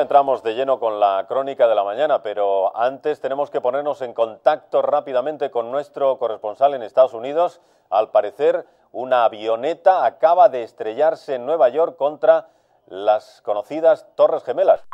entramos de lleno con la crónica de la mañana, pero antes tenemos que ponernos en contacto rápidamente con nuestro corresponsal en Estados Unidos. Al parecer, una avioneta acaba de estrellarse en Nueva York contra las conocidas Torres Gemelas.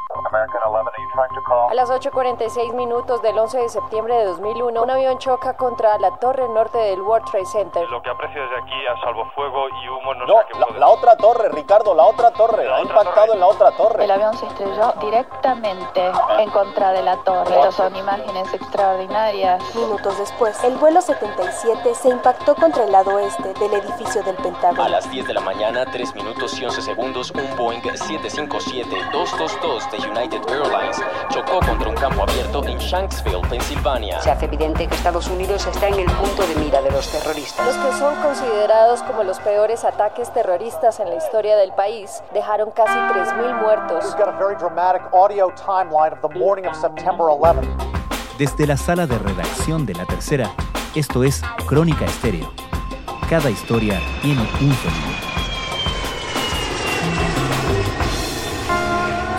A las 8.46 minutos del 11 de septiembre de 2001, un avión choca contra la torre norte del World Trade Center. Lo que aprecio desde aquí a salvo fuego y humo no, No, sé qué la, la otra torre, Ricardo, la otra torre. La ha otra impactado torre. en la otra torre. El avión se estrelló directamente en contra de la torre. Estas son imágenes extraordinarias. Minutos después, el vuelo 77 se impactó contra el lado este del edificio del A Pentágono. las 10 de la mañana, 3 minutos y 11 segundos, un Boeing 757-222 de United Airlines chocó contra un campo abierto en Shanksville, Pensilvania. Se hace evidente que Estados Unidos está en el punto de mira de los terroristas. Los que son considerados como los peores ataques terroristas en la historia del país dejaron casi 3.000 muertos. We've got a very dramatic audio timeline of the morning of September 11th. Desde la sala de redacción de La Tercera, esto es Crónica Estéreo. Cada historia tiene un sonido.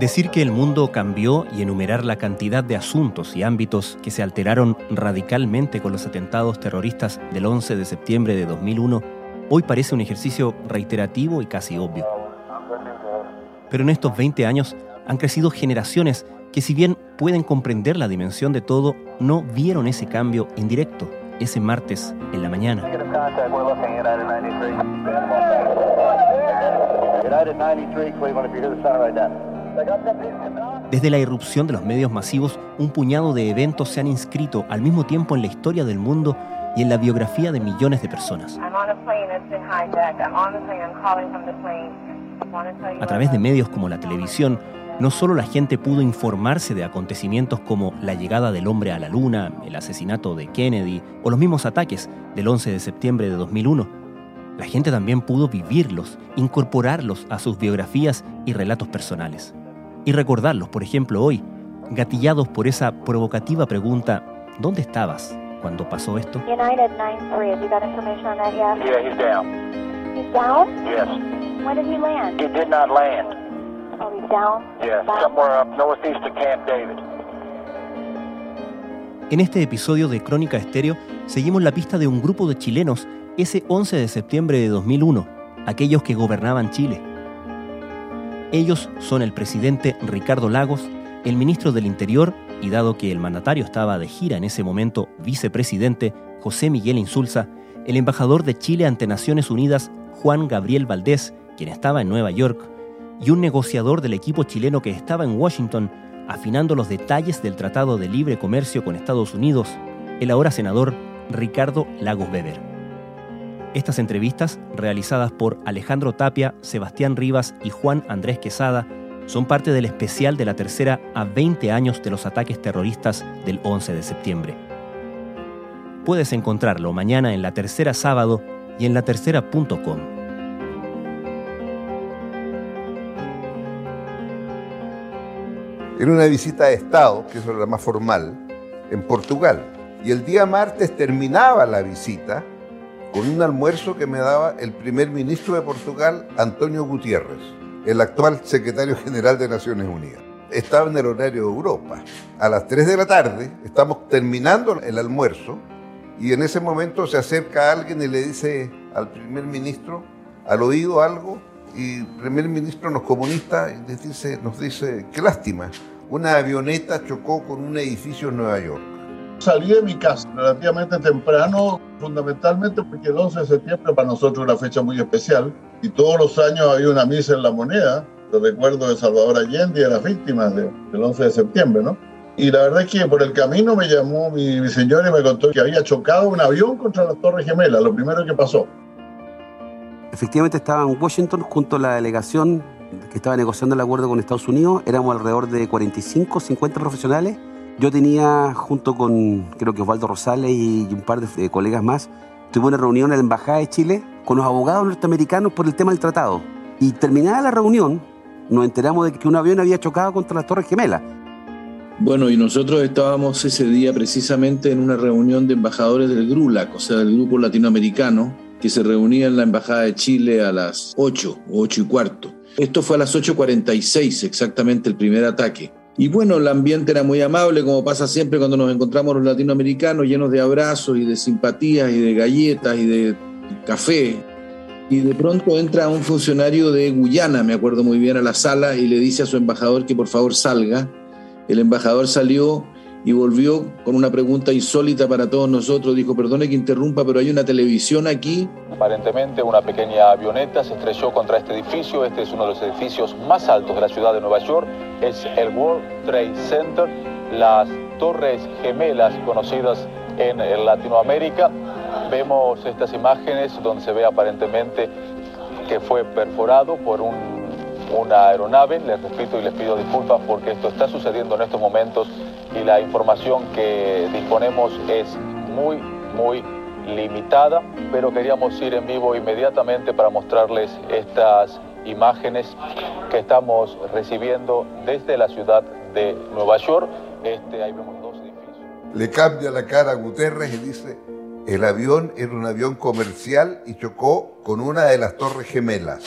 Decir que el mundo cambió y enumerar la cantidad de asuntos y ámbitos que se alteraron radicalmente con los atentados terroristas del 11 de septiembre de 2001 hoy parece un ejercicio reiterativo y casi obvio. Pero en estos 20 años han crecido generaciones que si bien pueden comprender la dimensión de todo, no vieron ese cambio en directo ese martes en la mañana. Desde la irrupción de los medios masivos, un puñado de eventos se han inscrito al mismo tiempo en la historia del mundo y en la biografía de millones de personas. A través de medios como la televisión, no solo la gente pudo informarse de acontecimientos como la llegada del hombre a la luna, el asesinato de Kennedy o los mismos ataques del 11 de septiembre de 2001, la gente también pudo vivirlos, incorporarlos a sus biografías y relatos personales. Y recordarlos, por ejemplo, hoy, gatillados por esa provocativa pregunta, ¿dónde estabas cuando pasó esto? United 9-3, you got information on that yet? Yeah, he's down. He's down? Yes. When did he land? He did not land. Oh, he's down? Yes, Down? somewhere up northeast of Camp David. En este episodio de Crónica Estéreo seguimos la pista de un grupo de chilenos ese 11 de septiembre de 2001, aquellos que gobernaban Chile. Ellos son el presidente Ricardo Lagos, el ministro del Interior y dado que el mandatario estaba de gira en ese momento, vicepresidente José Miguel Insulza, el embajador de Chile ante Naciones Unidas Juan Gabriel Valdés, quien estaba en Nueva York, y un negociador del equipo chileno que estaba en Washington afinando los detalles del Tratado de Libre Comercio con Estados Unidos, el ahora senador Ricardo Lagos Weber. Estas entrevistas, realizadas por Alejandro Tapia, Sebastián Rivas y Juan Andrés Quesada, son parte del especial de la tercera a 20 años de los ataques terroristas del 11 de septiembre. Puedes encontrarlo mañana en la tercera sábado y en latercera.com. Era una visita de Estado, que era la más formal, en Portugal. Y el día martes terminaba la visita con un almuerzo que me daba el primer ministro de Portugal, Antonio Gutiérrez, el actual secretario general de Naciones Unidas. Estaba en el horario de Europa. A las 3 de la tarde estamos terminando el almuerzo y en ese momento se acerca alguien y le dice al primer ministro al oído algo y el primer ministro nos comunica y les dice, nos dice, qué lástima, una avioneta chocó con un edificio en Nueva York. Salí de mi casa relativamente temprano, fundamentalmente porque el 11 de septiembre para nosotros es una fecha muy especial y todos los años había una misa en la moneda, el recuerdo de Salvador Allende y de las víctimas de- del 11 de septiembre, ¿no? Y la verdad es que por el camino me llamó mi, mi señora y me contó que había chocado un avión contra la Torre Gemela, lo primero que pasó. Efectivamente estaba en Washington junto a la delegación que estaba negociando el acuerdo con Estados Unidos. Éramos alrededor de 45, 50 profesionales Yo tenía, junto con creo que Osvaldo Rosales y un par de colegas más, tuve una reunión en la Embajada de Chile con los abogados norteamericanos por el tema del tratado. Y terminada la reunión, nos enteramos de que un avión había chocado contra las Torres Gemelas. Bueno, y nosotros estábamos ese día precisamente en una reunión de embajadores del GRULAC, o sea, del Grupo Latinoamericano, que se reunía en la Embajada de Chile a las 8 o 8 y cuarto. Esto fue a las 8.46 exactamente el primer ataque. Y bueno, el ambiente era muy amable, como pasa siempre cuando nos encontramos los latinoamericanos, llenos de abrazos y de simpatías y de galletas y de café. Y de pronto entra un funcionario de Guyana, me acuerdo muy bien, a la sala y le dice a su embajador que por favor salga. El embajador salió y volvió con una pregunta insólita para todos nosotros. Dijo, perdone que interrumpa, pero hay una televisión aquí. Aparentemente una pequeña avioneta se estrelló contra este edificio. Este es uno de los edificios más altos de la ciudad de Nueva York. Es el World Trade Center, las torres gemelas conocidas en Latinoamérica. Vemos estas imágenes donde se ve aparentemente que fue perforado por un una aeronave. Les repito y les pido disculpas porque esto está sucediendo en estos momentos y la información que disponemos es muy, muy limitada, pero queríamos ir en vivo inmediatamente para mostrarles estas imágenes que estamos recibiendo desde la ciudad de Nueva York. Este, ahí vemos dos edificios. Le cambia la cara a Guterres y dice, el avión era un avión comercial y chocó con una de las torres gemelas.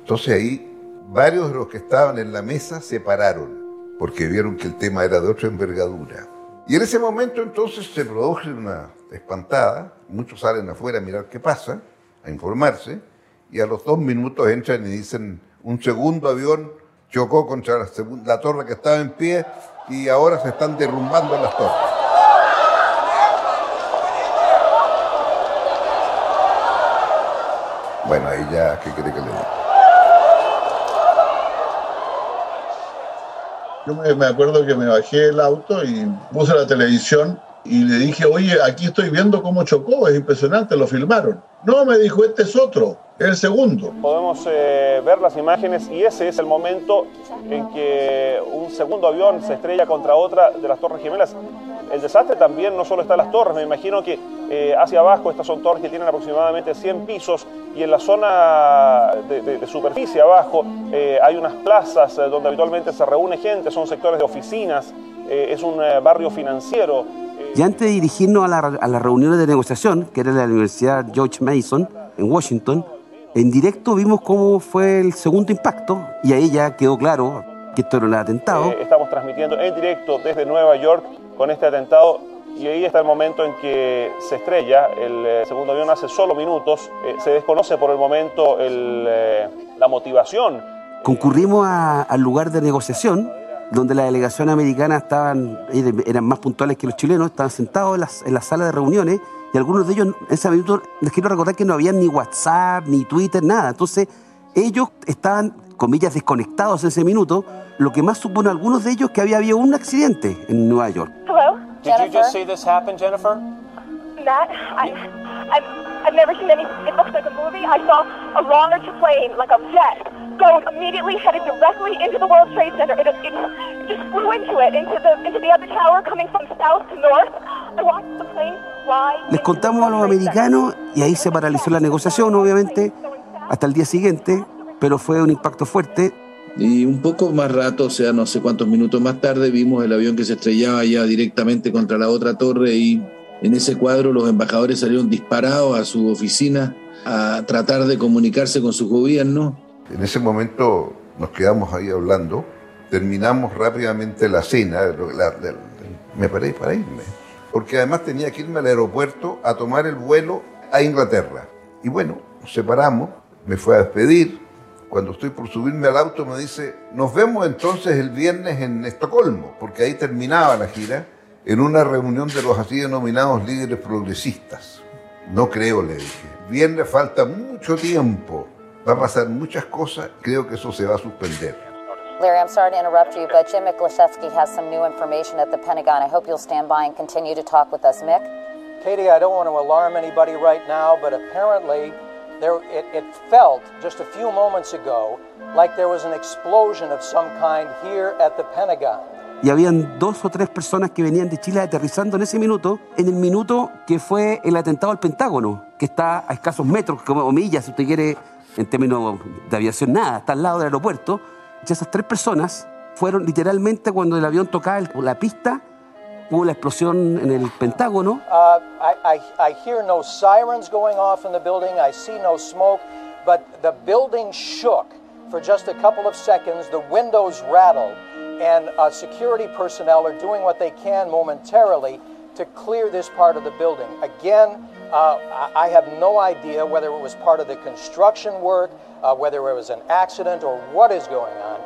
Entonces ahí varios de los que estaban en la mesa se pararon porque vieron que el tema era de otra envergadura. Y en ese momento entonces se produce una espantada, muchos salen afuera a mirar qué pasa, a informarse, y a los dos minutos entran y dicen, un segundo avión chocó contra la, la torre que estaba en pie y ahora se están derrumbando las torres. Bueno, ahí ya, ¿qué quiere que le diga? Yo me, acuerdo que me bajé el auto y puse la televisión y le dije, oye, aquí estoy viendo cómo chocó, es impresionante, lo filmaron. No, me dijo, este es otro, el segundo. Podemos eh, ver las imágenes y ese es el momento en que un segundo avión se estrella contra otra de las Torres Gemelas. El desastre también no solo está en las torres, me imagino que eh, hacia abajo estas son torres que tienen aproximadamente 100 pisos y en la zona de, superficie abajo eh, hay unas plazas eh, donde habitualmente se reúne gente, son sectores de oficinas, es un barrio financiero. Y antes de dirigirnos a, a las reuniones de negociación, que era la Universidad George Mason en Washington, en directo vimos cómo fue el segundo impacto y ahí ya quedó claro que esto era un atentado. estamos transmitiendo en directo desde Nueva York con este atentado y ahí está el momento en que se estrella. El eh, segundo avión hace solo minutos. Eh, se desconoce por el momento eh, la motivación. Concurrimos al lugar de negociación, donde la delegación americana estaban, eran más puntuales que los chilenos, estaban sentados en la, sala de reuniones y algunos de ellos en ese minuto les quiero recordar que no había ni WhatsApp, ni Twitter, nada. Entonces ellos estaban, comillas, desconectados en ese minuto, lo que más supone a algunos de ellos que había habido un accidente en Nueva York. Did Jennifer? you just see this happen, Jennifer? Matt, I, I've, I've never seen any. It looks like a movie. I saw a large plane, like a jet, go immediately headed directly into the World Trade Center. It, it, it just flew into it, into the into the other tower, coming from south to north. I watched the plane fly. Les contamos a los americanos y ahí se paralizó la negociación, obviamente, hasta el día siguiente, pero fue un impacto fuerte y un poco más rato, o sea, no sé cuántos minutos más tarde, vimos el avión que se estrellaba ya directamente contra la otra torre y en ese cuadro los embajadores salieron disparados a su oficina a tratar de comunicarse con su gobierno. En ese momento nos quedamos ahí hablando, terminamos rápidamente la cena, me paré para irme, porque además tenía que irme al aeropuerto a tomar el vuelo a Inglaterra. Y bueno, nos separamos, me fue a despedir, cuando estoy por subirme al auto, me dice, nos vemos entonces el viernes en Estocolmo, porque ahí terminaba la gira, en una reunión de los así denominados líderes progresistas. No creo, le dije. Viernes falta mucho tiempo, va a pasar muchas cosas, creo que eso se va a suspender. Larry, I'm sorry to interrupt you, but Jim Miklashevsky has some new information at the Pentagon. I hope you'll stand by and continue to talk with us. Mick? Katie, I don't want to alarm anybody right now, but apparently there, it, it felt just a few moments ago like there was an explosion of some kind here at the Pentagon. y habían dos o tres personas que venían de Chile aterrizando en ese minuto, en el minuto que fue el atentado al Pentágono, que está a escasos metros, como millas, si usted quiere, en términos de aviación, nada, está al lado del aeropuerto. Y esas tres personas fueron literalmente cuando el avión tocaba la pista, hubo la explosión en el Pentágono. Uh, I, hear no sirens going off in the building, I see no smoke, but the building shook for just a couple of seconds, the windows rattled, and uh, security personnel are doing what they can momentarily to clear this part of the building. Again, uh, I have no idea whether it was part of the construction work, uh, whether it was an accident, or what is going on.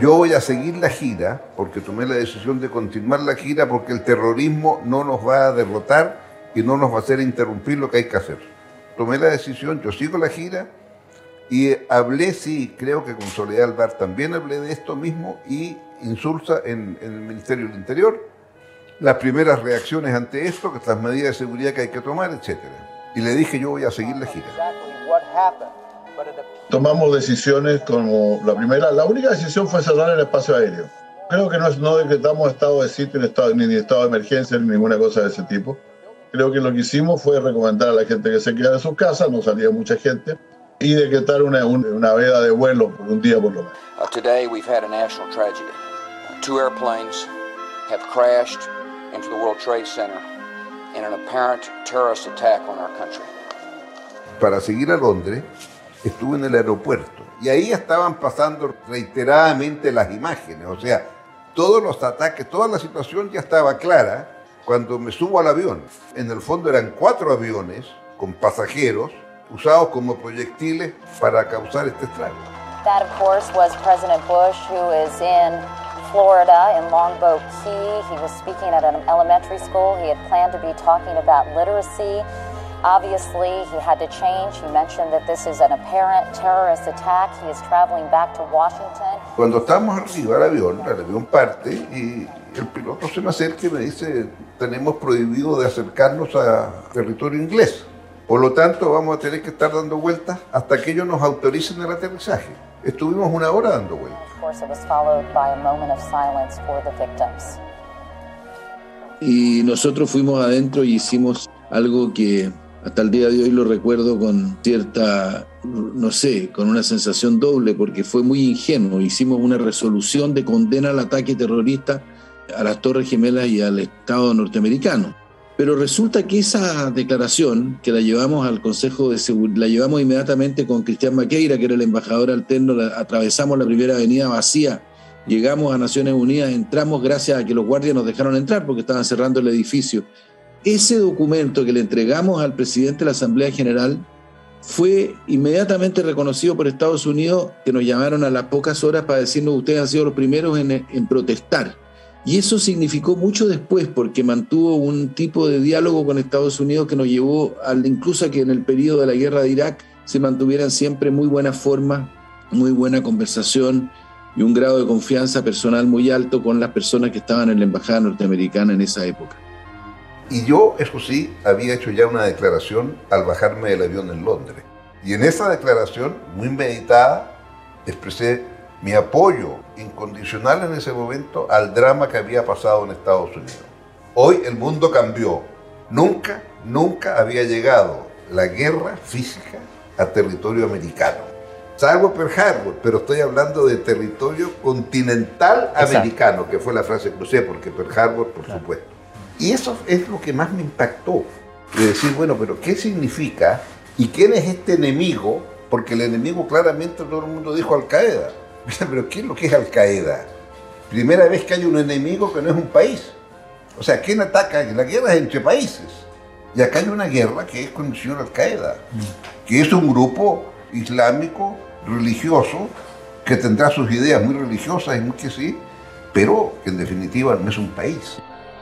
Yo voy a seguir la gira porque tomé la decisión de continuar la gira porque el terrorismo no nos va a derrotar y no nos va a hacer interrumpir lo que hay que hacer. Tomé la decisión, yo sigo la gira y hablé, sí, creo que con Soledad Alvar también hablé de esto mismo y Insulsa en, el Ministerio del Interior las primeras reacciones ante esto, que las medidas de seguridad que hay que tomar, etc. Y le dije, yo voy a seguir la gira. Tomamos decisiones como la primera, la única decisión fue cerrar el espacio aéreo. Creo que no, no decretamos estado de sitio, ni estado, ni estado de emergencia, ni ninguna cosa de ese tipo. Creo que lo que hicimos fue recomendar a la gente que se quedara en sus casas, no salía mucha gente, y decretar una, una, veda de vuelo por un día por lo menos. Uh, today we've had a national tragedy. Two airplanes have crashed into the World Trade Center in an apparent terrorist attack on our country. Para seguir a Londres, estuve en el aeropuerto y ahí estaban pasando reiteradamente las imágenes, o sea, todos los ataques, toda la situación ya estaba clara cuando me subo al avión. En el fondo eran cuatro aviones con pasajeros usados como proyectiles para causar este estrago. That, of course, was President Bush, who is in Florida, in Longboat Key. He was speaking at an elementary school. He had planned to be talking about literacy. Obviously, he had to change. He mentioned that this is an apparent terrorist attack. He is traveling back to Washington. Cuando estamos arriba del avión, el avión parte y el piloto se me acerca y me dice, tenemos prohibido de acercarnos a territorio inglés. Por lo tanto, vamos a tener que estar dando vueltas hasta que ellos nos autoricen el aterrizaje. Estuvimos una hora dando vueltas. Y nosotros fuimos adentro y hicimos algo que hasta el día de hoy lo recuerdo con cierta, no sé, con una sensación doble, porque fue muy ingenuo. Hicimos una resolución de condena al ataque terrorista a las Torres Gemelas y al Estado norteamericano. Pero resulta que esa declaración, que la llevamos al Consejo de Seguridad, la llevamos inmediatamente con Cristian Maqueira, que era el embajador alterno, atravesamos la primera avenida vacía, llegamos a Naciones Unidas, entramos gracias a que los guardias nos dejaron entrar porque estaban cerrando el edificio. Ese documento que le entregamos al presidente de la Asamblea General fue inmediatamente reconocido por Estados Unidos, que nos llamaron a las pocas horas para decirnos ustedes han sido los primeros en, protestar y eso significó mucho después porque mantuvo un tipo de diálogo con Estados Unidos que nos llevó al, incluso a que en el periodo de la guerra de Irak se mantuvieran siempre muy buena forma, muy buena conversación y un grado de confianza personal muy alto con las personas que estaban en la embajada norteamericana en esa época. Y yo, eso sí, había hecho ya una declaración al bajarme del avión en Londres. Y en esa declaración, muy meditada, expresé mi apoyo incondicional en ese momento al drama que había pasado en Estados Unidos. Hoy el mundo cambió. Nunca, nunca había llegado la guerra física a territorio americano. Salvo Pearl Harbor, pero estoy hablando de territorio continental americano, que fue la frase que usé, porque Pearl Harbor, por supuesto. Y eso es lo que más me impactó. De decir, bueno, pero ¿qué significa? ¿Y quién es este enemigo? Porque el enemigo claramente todo el mundo dijo Al Qaeda. Pero ¿qué es lo que es Al Qaeda? Primera vez que hay un enemigo que no es un país. O sea, ¿quién ataca? La guerra es entre países. Y acá hay una guerra que es con el señor Al Qaeda, que es un grupo islámico, religioso, que tendrá sus ideas muy religiosas y muy que sí, pero que en definitiva no es un país.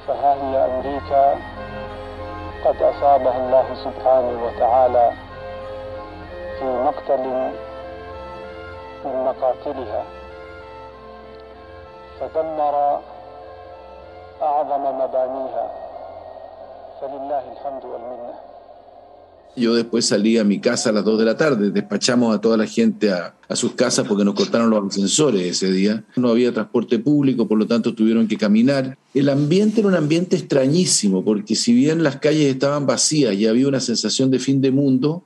فها هي أمريكا قد أصابها الله سبحانه وتعالى في مقتل من مقاتلها؟ فدمر أعظم مبانيها فلله الحمد والمنة. Yo después salí a mi casa a las 2 de la tarde, despachamos a toda la gente a, sus casas porque nos cortaron los ascensores ese día. No había transporte público, por lo tanto tuvieron que caminar. El ambiente era un ambiente extrañísimo, porque si bien las calles estaban vacías y había una sensación de fin de mundo,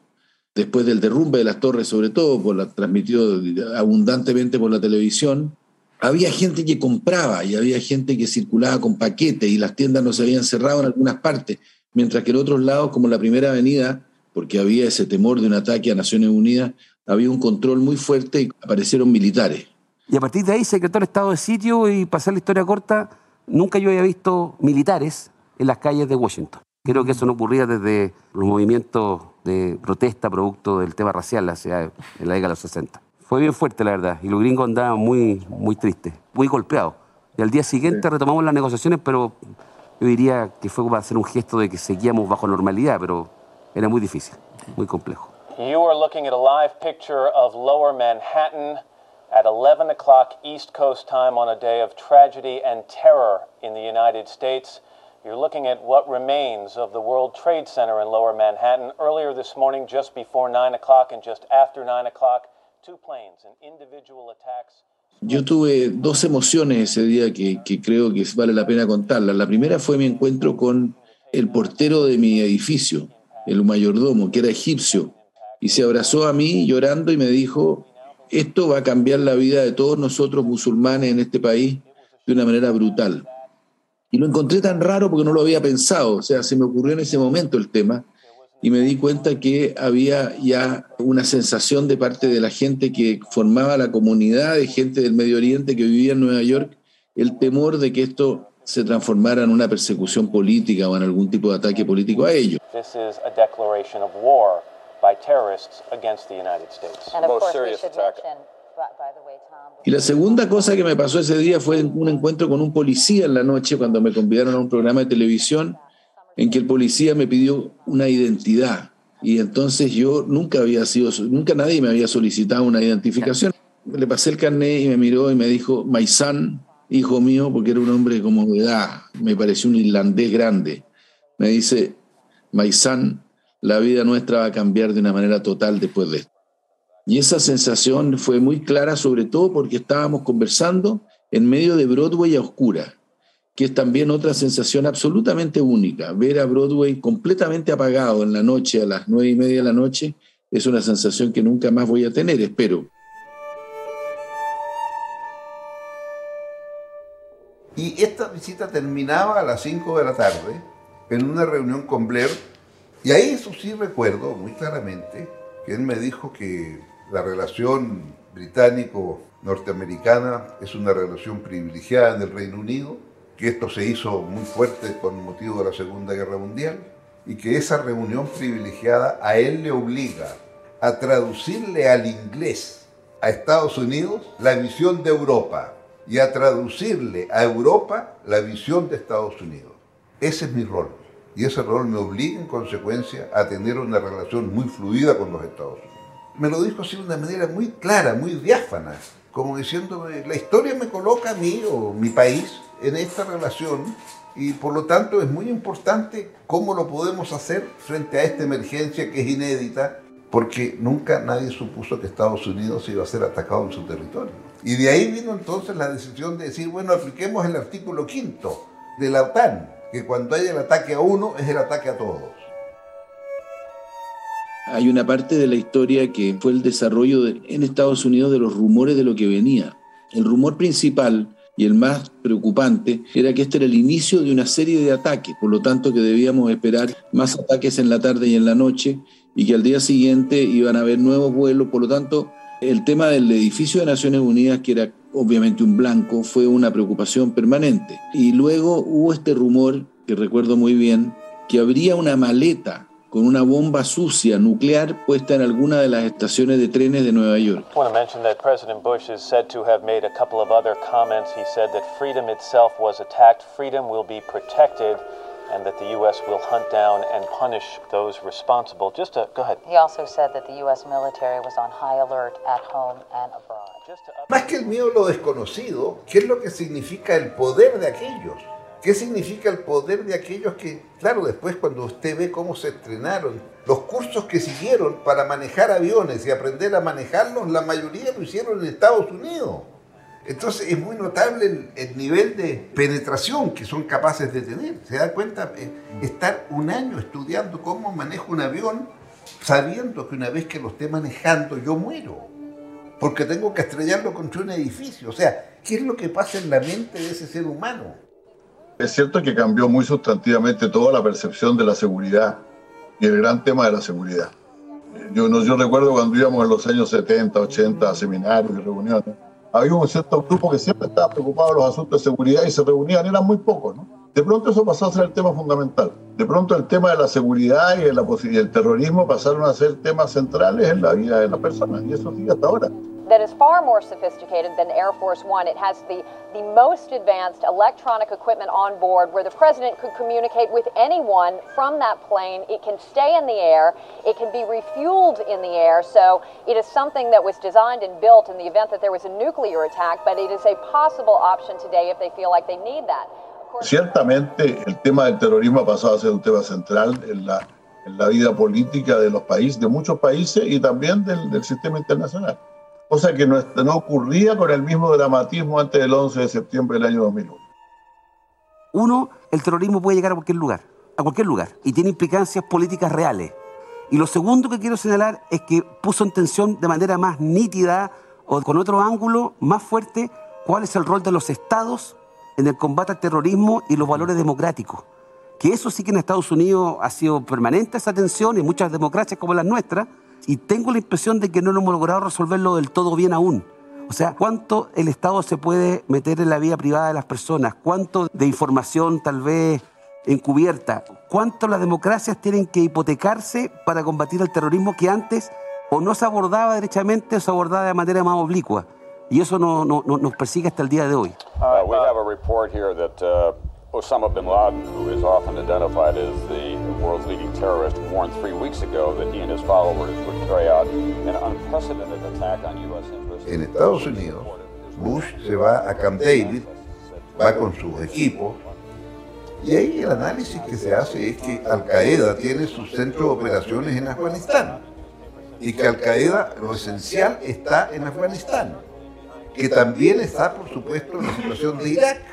después del derrumbe de las torres, sobre todo, por la, transmitido abundantemente por la televisión, había gente que compraba y había gente que circulaba con paquetes y las tiendas no se habían cerrado en algunas partes, mientras que en otros lados, como la primera avenida, porque había ese temor de un ataque a Naciones Unidas, había un control muy fuerte y aparecieron militares. Y a partir de ahí se decretó el estado de sitio y, hacer la historia corta, nunca yo había visto militares en las calles de Washington. Creo que eso no ocurría desde los movimientos de protesta producto del tema racial en la década de los 60. Fue bien fuerte, la verdad, y los gringos andaban muy, muy tristes, muy golpeados. Y al día siguiente sí. retomamos las negociaciones, pero yo diría que fue para hacer un gesto de que seguíamos bajo normalidad, pero era muy difícil, muy complejo. You are looking at a live picture of lower Manhattan at 11 o'clock East Coast time on a day of tragedy and terror in the United States. You're looking at what remains of the World Trade Center in lower Manhattan. Earlier this morning, just before 9 o'clock and just after 9 o'clock, two planes and individual attacks. Yo tuve dos emociones ese día que, que creo que vale la pena contarlas. La primera fue mi encuentro con el portero de mi edificio, el mayordomo, que era egipcio, y se abrazó a mí llorando y me dijo, esto va a cambiar la vida de todos nosotros musulmanes en este país de una manera brutal. Y lo encontré tan raro porque no lo había pensado, o sea, se me ocurrió en ese momento el tema y me di cuenta que había ya una sensación de parte de la gente que formaba la comunidad de gente del Medio Oriente que vivía en Nueva York, el temor de que esto se transformara en una persecución política o en algún tipo de ataque político a ellos. This is a declaration of war by terrorists against the United States. And of course, we should mention, by, by the way, Tom, Y la segunda cosa que me pasó ese día fue un encuentro con un policía en la noche cuando me convidaron a un programa de televisión en que el policía me pidió una identidad. Y entonces yo nunca había sido, nunca nadie me había solicitado una identificación. Le pasé el carnet y me miró y me dijo, my son, hijo mío, porque era un hombre como de edad, me pareció un irlandés grande. Me dice, my son, la vida nuestra va a cambiar de una manera total después de esto. Y esa sensación fue muy clara, sobre todo porque estábamos conversando en medio de Broadway a oscura, que es también otra sensación absolutamente única. Ver a Broadway completamente apagado en la noche, a las nueve y media de la noche, es una sensación que nunca más voy a tener, espero. Visita terminaba a las 5 de la tarde en una reunión con Blair. Y ahí eso sí recuerdo muy claramente que él me dijo que la relación británico-norteamericana es una relación privilegiada en el Reino Unido, que esto se hizo muy fuerte con motivo de la Segunda Guerra Mundial y que esa reunión privilegiada a él le obliga a traducirle al inglés a Estados Unidos la visión de Europa y a traducirle a Europa la visión de Estados Unidos. Ese es mi rol. Y ese rol me obliga en consecuencia a tener una relación muy fluida con los Estados Unidos. Me lo dijo así de una manera muy clara, muy diáfana, como diciendo, la historia me coloca a mí o mi país en esta relación y por lo tanto es muy importante cómo lo podemos hacer frente a esta emergencia que es inédita, porque nunca nadie supuso que Estados Unidos iba a ser atacado en su territorio. Y de ahí vino entonces la decisión de decir, bueno, apliquemos el artículo quinto de la OTAN, que cuando hay el ataque a uno es el ataque a todos. Hay una parte de la historia que fue el desarrollo de, en Estados Unidos de los rumores de lo que venía. El rumor principal y el más preocupante era que este era el inicio de una serie de ataques, por lo tanto que debíamos esperar más ataques en la tarde y en la noche y que al día siguiente iban a haber nuevos vuelos, por lo tanto el tema del edificio de Naciones Unidas, que era obviamente un blanco, fue una preocupación permanente. Y luego hubo este rumor, que recuerdo muy bien, que habría una maleta con una bomba sucia nuclear puesta en alguna de las estaciones de trenes de Nueva York. I want to mention that President Bush is said to have made a couple of other comments. He said that freedom itself was attacked, freedom will be protected, and that the U.S. will hunt down and punish those responsible. Just to, go ahead. He also said that the U.S. military was on high alert at home and abroad. Más que el miedo a lo desconocido, ¿qué es lo que significa el poder de aquellos ¿Qué significa el poder de aquellos que, claro, después cuando usted ve cómo se estrenaron, los cursos que siguieron para manejar aviones y aprender a manejarlos, la mayoría lo hicieron en Estados Unidos. Entonces es muy notable el, el, nivel de penetración que son capaces de tener. Se da cuenta, eh, estar un año estudiando cómo manejo un avión, sabiendo que una vez que lo esté manejando yo muero, porque tengo que estrellarlo contra un edificio. O sea, ¿qué es lo que pasa en la mente de ese ser humano? Es cierto que cambió muy sustantivamente toda la percepción de la seguridad y el gran tema de la seguridad. Yo, yo recuerdo cuando íbamos en los años 70, 80 a seminarios y reuniones, había un cierto grupo que siempre estaba preocupado de los asuntos de seguridad y se reunían, eran muy pocos, ¿no? De pronto eso pasó a ser el tema fundamental. De pronto el tema de la seguridad y, y el terrorismo pasaron a ser temas centrales en la vida de la persona y eso sigue hasta ahora. That is far more sophisticated than Air Force One. It has the, the most advanced electronic equipment on board where the president could communicate with anyone from that plane. It can stay in the air, it can be refueled in the air. So it is something that was designed and built in the event that there was a nuclear attack, but it is a possible option today if they feel like they need that. Ciertamente el tema del terrorismo ha pasado a ser un tema central en la, en la vida política de los países, de muchos países y también del, del sistema internacional. Cosa que no, ocurría con el mismo dramatismo antes del 11 de septiembre del año 2001. Uno, el terrorismo puede llegar a cualquier lugar, a cualquier lugar, y tiene implicancias políticas reales. Y lo segundo que quiero señalar es que puso en tensión de manera más nítida o con otro ángulo más fuerte cuál es el rol de los estados en el combate al terrorismo y los valores democráticos. Que eso sí que en Estados Unidos ha sido permanente esa tensión y muchas democracias como las nuestras, y tengo la impresión de que no lo hemos logrado resolverlo del todo bien aún. O sea, ¿cuánto el Estado se puede meter en la vida privada de las personas? ¿Cuánto de información tal vez encubierta? ¿Cuánto las democracias tienen que hipotecarse para combatir el terrorismo que antes o no se abordaba derechamente o se abordaba de manera más oblicua? Y eso no, no, no nos persigue hasta el día de hoy. Uh, we have a report here that uh, Osama bin Laden, who is often identified as the world's leading terrorist, warned three weeks ago that he and his followers would carry out an unprecedented attack on U.S. interests. En Estados Unidos, Bush se va a Camp David, va con sus equipos, y ahí el análisis que se hace es que Al Qaeda tiene su centro de operaciones en Afganistán y que Al Qaeda lo esencial está en Afganistán, que también está, por supuesto, en la situación de Irak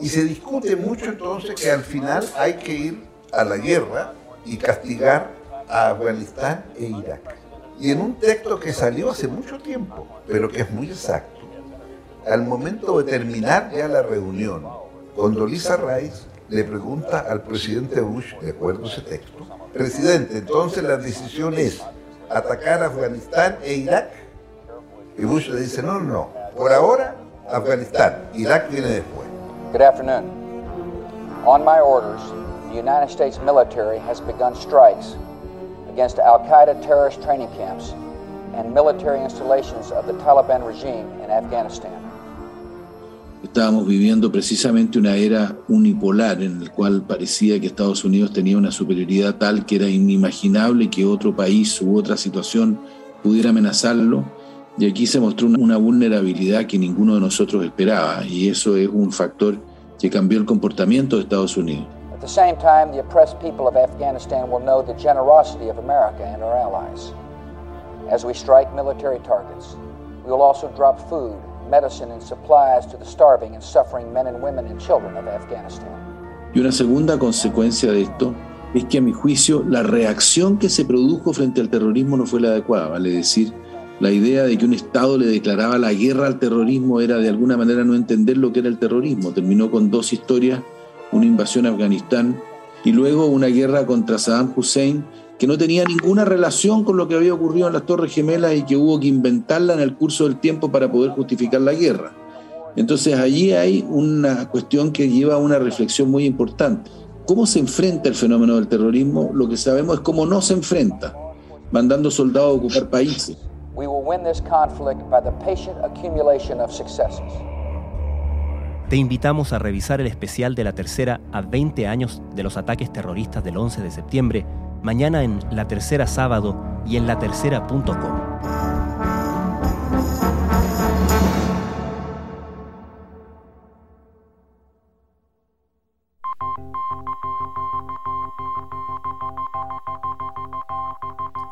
y se discute mucho entonces que al final hay que ir a la guerra y castigar a Afganistán e Irak. Y en un texto que salió hace mucho tiempo, pero que es muy exacto, al momento de terminar ya la reunión, Lisa Rice le pregunta al presidente Bush, de acuerdo a ese texto, presidente, entonces la decisión es atacar a Afganistán e Irak. Y Bush le dice, no, no, por ahora Afganistán, Irak viene después. Good afternoon. On my orders, the United States military has begun strikes against Al Qaeda terrorist training camps and military installations of the Taliban regime in Afghanistan. Estábamos viviendo precisamente una era unipolar en la cual parecía que Estados Unidos tenía una superioridad tal que era inimaginable que otro país u otra situación pudiera amenazarlo. Y aquí se mostró una vulnerabilidad que ninguno de nosotros esperaba y eso es un factor que cambió el comportamiento de Estados Unidos. At the same time, the oppressed people of Afghanistan will know the generosity of America and our allies. As we strike military targets, we will also drop food, medicine, and supplies to the starving and suffering men and women and children of Afghanistan. Y una segunda consecuencia de esto es que a mi juicio la reacción que se produjo frente al terrorismo no fue la adecuada, vale decir, la idea de que un Estado le declaraba la guerra al terrorismo era de alguna manera no entender lo que era el terrorismo. Terminó con dos historias, una invasión a Afganistán y luego una guerra contra Saddam Hussein que no tenía ninguna relación con lo que había ocurrido en las Torres Gemelas y que hubo que inventarla en el curso del tiempo para poder justificar la guerra. Entonces allí hay una cuestión que lleva a una reflexión muy importante. ¿Cómo se enfrenta el fenómeno del terrorismo? Lo que sabemos es cómo no se enfrenta, mandando soldados a ocupar países. We will win this conflict by the patient accumulation of successes. Te invitamos a revisar el especial de la tercera a 20 años de los ataques terroristas del 11 de septiembre, mañana en La Tercera Sábado y en latercera.com.